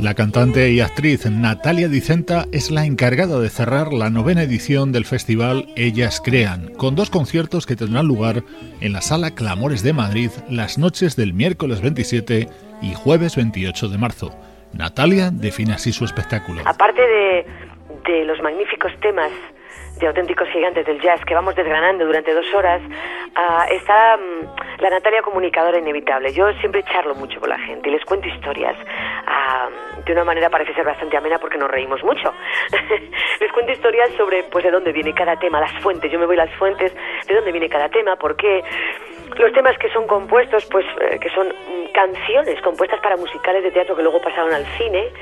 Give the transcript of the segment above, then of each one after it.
La cantante y actriz Natalia Dicenta es la encargada de cerrar la novena edición del festival Ellas Crean, con dos conciertos que tendrán lugar en la Sala Clamores de Madrid las noches del miércoles 27 y jueves 28 de marzo. Natalia define así su espectáculo. Aparte de, de los magníficos temas de auténticos gigantes del jazz que vamos desgranando durante dos horas, uh, está um, la Natalia comunicadora inevitable. Yo siempre charlo mucho con la gente y les cuento historias. Uh, de una manera parece ser bastante amena porque nos reímos mucho. les cuento historias sobre pues de dónde viene cada tema, las fuentes. Yo me voy a las fuentes, de dónde viene cada tema, por qué. Los temas que son compuestos, pues eh, que son mm, canciones compuestas para musicales de teatro que luego pasaron al cine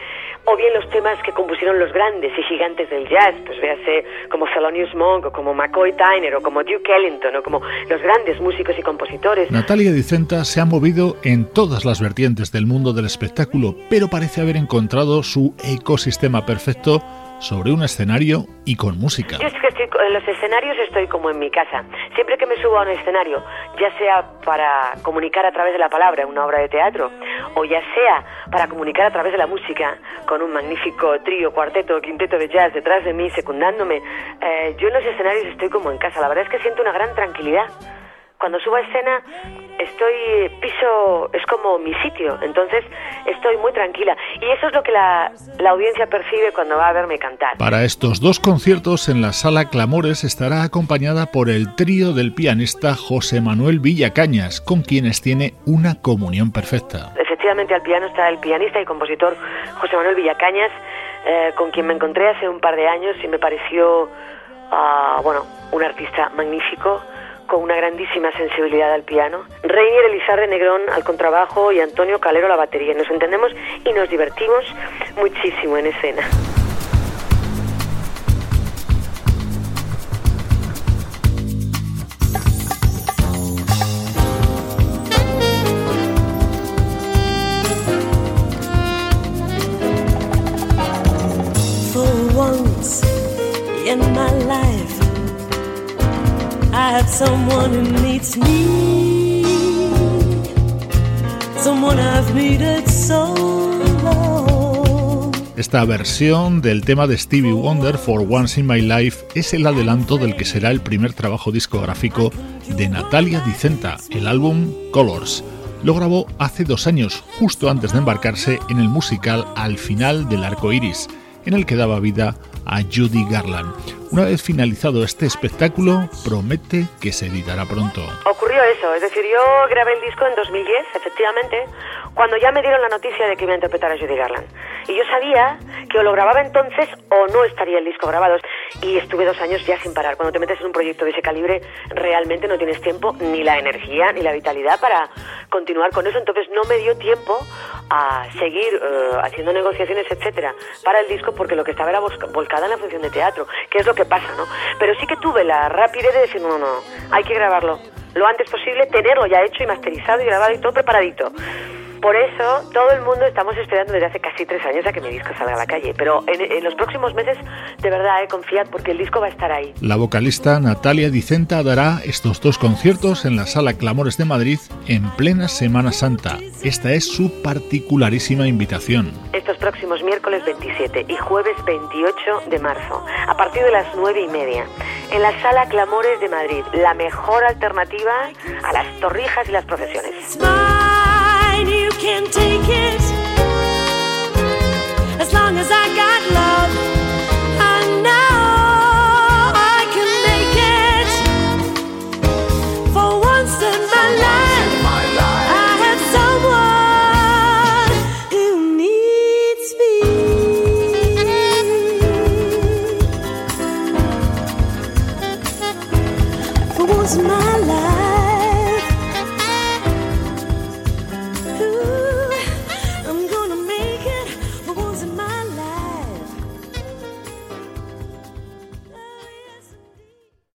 o bien los temas que compusieron los grandes y gigantes del jazz, pues véase como Thelonious Monk o como McCoy Tyner o como Duke Ellington o como los grandes músicos y compositores. Natalia Dicenta se ha movido en todas las vertientes del mundo del espectáculo, pero parece haber encontrado su ecosistema perfecto sobre un escenario y con música. Yo es que estoy, en los escenarios estoy como en mi casa. Siempre que me subo a un escenario, ya sea para comunicar a través de la palabra una obra de teatro, o ya sea para comunicar a través de la música con un magnífico trío, cuarteto quinteto de jazz detrás de mí, secundándome, eh, yo en los escenarios estoy como en casa. La verdad es que siento una gran tranquilidad cuando subo a escena estoy piso es como mi sitio entonces estoy muy tranquila. Y eso es lo que la, la, audiencia percibe cuando va a verme cantar. Para estos dos conciertos en la sala Clamores estará acompañada por el trío del pianista José Manuel Villacañas con quienes tiene una comunión perfecta. Efectivamente al piano está el pianista y compositor José Manuel Villacañas eh, con quien me encontré hace un par de años y me pareció uh, bueno un artista magnífico con una grandísima sensibilidad al piano, Reinier Elizarde Negrón al contrabajo y Antonio Calero a la batería. Nos entendemos y nos divertimos muchísimo en escena. Someone who me, someone so. Esta versión del tema de Stevie Wonder, For Once in My Life, es el adelanto del que será el primer trabajo discográfico de Natalia Dicenta, el álbum Colors. Lo grabó hace dos años, justo antes de embarcarse en el musical Al final del arco iris, en el que daba vida a Judy Garland. Una vez finalizado este espectáculo, promete que se editará pronto. Eso, es decir, yo grabé el disco en 2010, efectivamente, cuando ya me dieron la noticia de que iba a interpretar a Judy Garland. Y yo sabía que o lo grababa entonces o no estaría el disco grabado. Y estuve dos años ya sin parar. Cuando te metes en un proyecto de ese calibre, realmente no tienes tiempo, ni la energía, ni la vitalidad para continuar con eso. Entonces no me dio tiempo a seguir eh, haciendo negociaciones, etcétera, para el disco, porque lo que estaba era volcada en la función de teatro, que es lo que pasa, ¿no? Pero sí que tuve la rapidez de decir, no, no, hay que grabarlo lo antes posible, tenerlo ya hecho y masterizado y grabado y todo preparadito. Por eso todo el mundo estamos esperando desde hace casi tres años a que mi disco salga a la calle. Pero en, los próximos meses, de verdad, eh, confiad porque el disco va a estar ahí. La vocalista Natalia Dicenta dará estos dos conciertos en la Sala Clamores de Madrid en plena Semana Santa. Esta es su particularísima invitación. Estos próximos miércoles 27 y jueves 28 de marzo, a partir de las nueve y media, en la Sala Clamores de Madrid, la mejor alternativa a las torrijas y las procesiones. Can take it.